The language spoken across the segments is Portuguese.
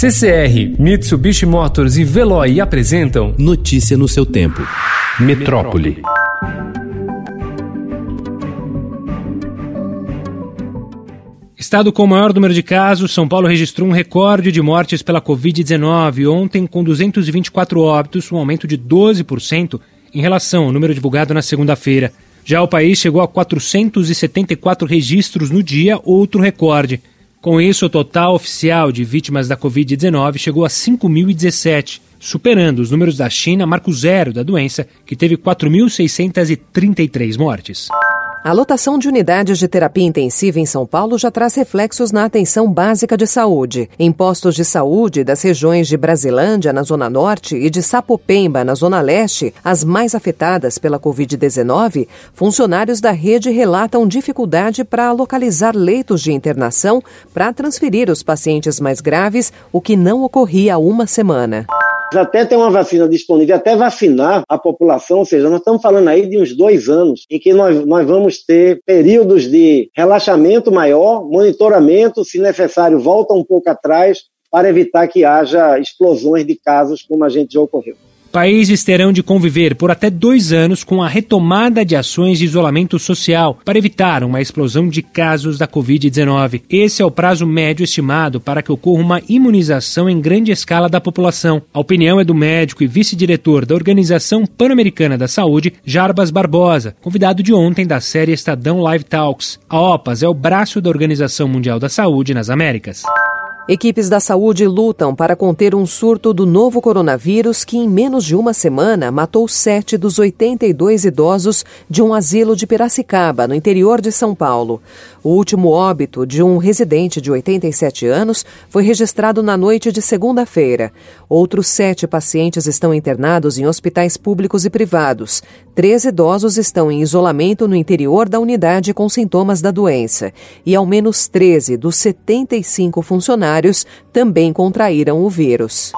CCR, Mitsubishi Motors e Veloy apresentam Notícia no seu tempo. Metrópole. Estado com o maior número de casos, São Paulo registrou um recorde de mortes pela Covid-19 ontem, com 224 óbitos, um aumento de 12% em relação ao número divulgado na segunda-feira. Já o país chegou a 474 registros no dia, outro recorde. Com isso, o total oficial de vítimas da Covid-19 chegou a 5.017, superando os números da China, marco zero da doença, que teve 4.633 mortes. A lotação de unidades de terapia intensiva em São Paulo já traz reflexos na atenção básica de saúde. Em postos de saúde das regiões de Brasilândia, na Zona Norte, e de Sapopemba, na Zona Leste, as mais afetadas pela Covid-19, funcionários da rede relatam dificuldade para localizar leitos de internação para transferir os pacientes mais graves, o que não ocorria há uma semana até ter uma vacina disponível, até vacinar a população, ou seja, nós estamos falando aí de uns dois anos em que nós, nós vamos ter períodos de relaxamento maior, monitoramento, se necessário, volta um pouco atrás para evitar que haja explosões de casos como a gente já ocorreu. Países terão de conviver por até dois anos com a retomada de ações de isolamento social para evitar uma explosão de casos da Covid-19. Esse é o prazo médio estimado para que ocorra uma imunização em grande escala da população. A opinião é do médico e vice-diretor da Organização Pan-Americana da Saúde, Jarbas Barbosa, convidado de ontem da série Estadão Live Talks. A OPAS é o braço da Organização Mundial da Saúde nas Américas. Equipes da saúde lutam para conter um surto do novo coronavírus que, em menos de uma semana, matou sete dos 82 idosos de um asilo de Piracicaba, no interior de São Paulo. O último óbito de um residente de 87 anos foi registrado na noite de segunda-feira. Outros sete pacientes estão internados em hospitais públicos e privados. Três idosos estão em isolamento no interior da unidade com sintomas da doença. E ao menos 13 dos 75 funcionários também contraíram o vírus.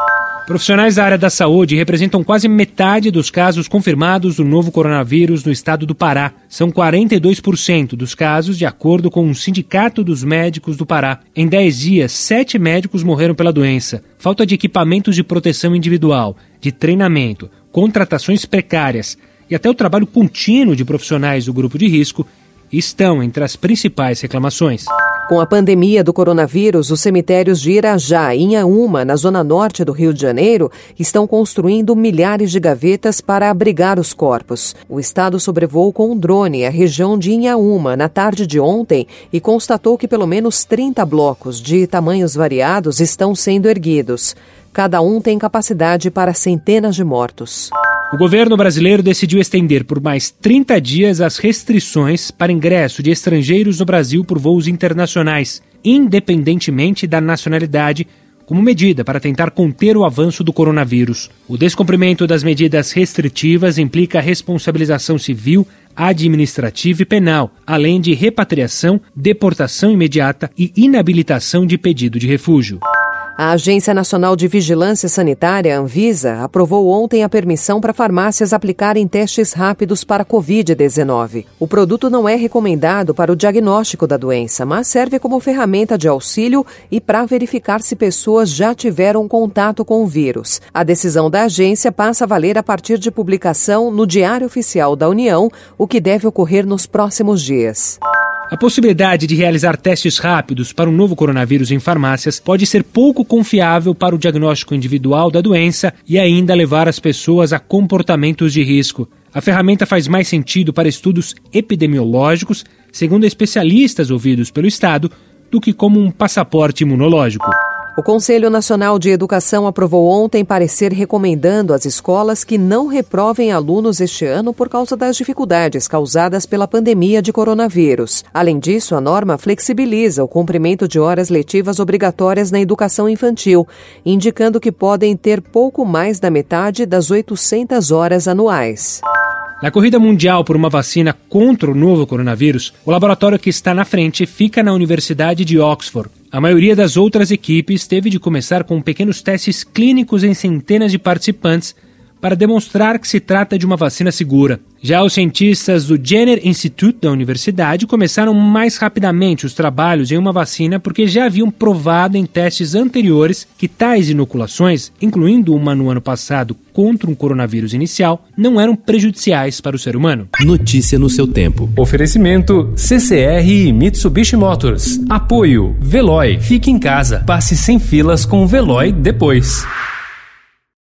Profissionais da área da saúde representam quase metade dos casos confirmados do novo coronavírus no estado do Pará. São 42% dos casos, de acordo com o Sindicato dos Médicos do Pará. Em 10 dias, sete médicos morreram pela doença. Falta de equipamentos de proteção individual, de treinamento, contratações precárias e até o trabalho contínuo de profissionais do grupo de risco estão entre as principais reclamações. Com a pandemia do coronavírus, os cemitérios de Irajá e Inhaúma, na zona norte do Rio de Janeiro, estão construindo milhares de gavetas para abrigar os corpos. O Estado sobrevoou com um drone a região de Inhaúma na tarde de ontem e constatou que pelo menos 30 blocos de tamanhos variados estão sendo erguidos. Cada um tem capacidade para centenas de mortos. O governo brasileiro decidiu estender por mais 30 dias as restrições para ingresso de estrangeiros no Brasil por voos internacionais, independentemente da nacionalidade, como medida para tentar conter o avanço do coronavírus. O descumprimento das medidas restritivas implica responsabilização civil, administrativa e penal, além de repatriação, deportação imediata e inabilitação de pedido de refúgio. A Agência Nacional de Vigilância Sanitária, Anvisa, aprovou ontem a permissão para farmácias aplicarem testes rápidos para Covid-19. O produto não é recomendado para o diagnóstico da doença, mas serve como ferramenta de auxílio e para verificar se pessoas já tiveram contato com o vírus. A decisão da agência passa a valer a partir de publicação no Diário Oficial da União, o que deve ocorrer nos próximos dias. A possibilidade de realizar testes rápidos para o novo coronavírus em farmácias pode ser pouco confiável para o diagnóstico individual da doença e ainda levar as pessoas a comportamentos de risco. A ferramenta faz mais sentido para estudos epidemiológicos, segundo especialistas ouvidos pelo Estado, do que como um passaporte imunológico. O Conselho Nacional de Educação aprovou ontem parecer recomendando às escolas que não reprovem alunos este ano por causa das dificuldades causadas pela pandemia de coronavírus. Além disso, a norma flexibiliza o cumprimento de horas letivas obrigatórias na educação infantil, indicando que podem ter pouco mais da metade das 800 horas anuais. Na corrida mundial por uma vacina contra o novo coronavírus, o laboratório que está na frente fica na Universidade de Oxford. A maioria das outras equipes teve de começar com pequenos testes clínicos em centenas de participantes para demonstrar que se trata de uma vacina segura. Já os cientistas do Jenner Institute da universidade começaram mais rapidamente os trabalhos em uma vacina porque já haviam provado em testes anteriores que tais inoculações, incluindo uma no ano passado contra um coronavírus inicial, não eram prejudiciais para o ser humano. Notícia no seu tempo. Oferecimento CCR e Mitsubishi Motors. Apoio Veloy. Fique em casa. Passe sem filas com o Veloy depois.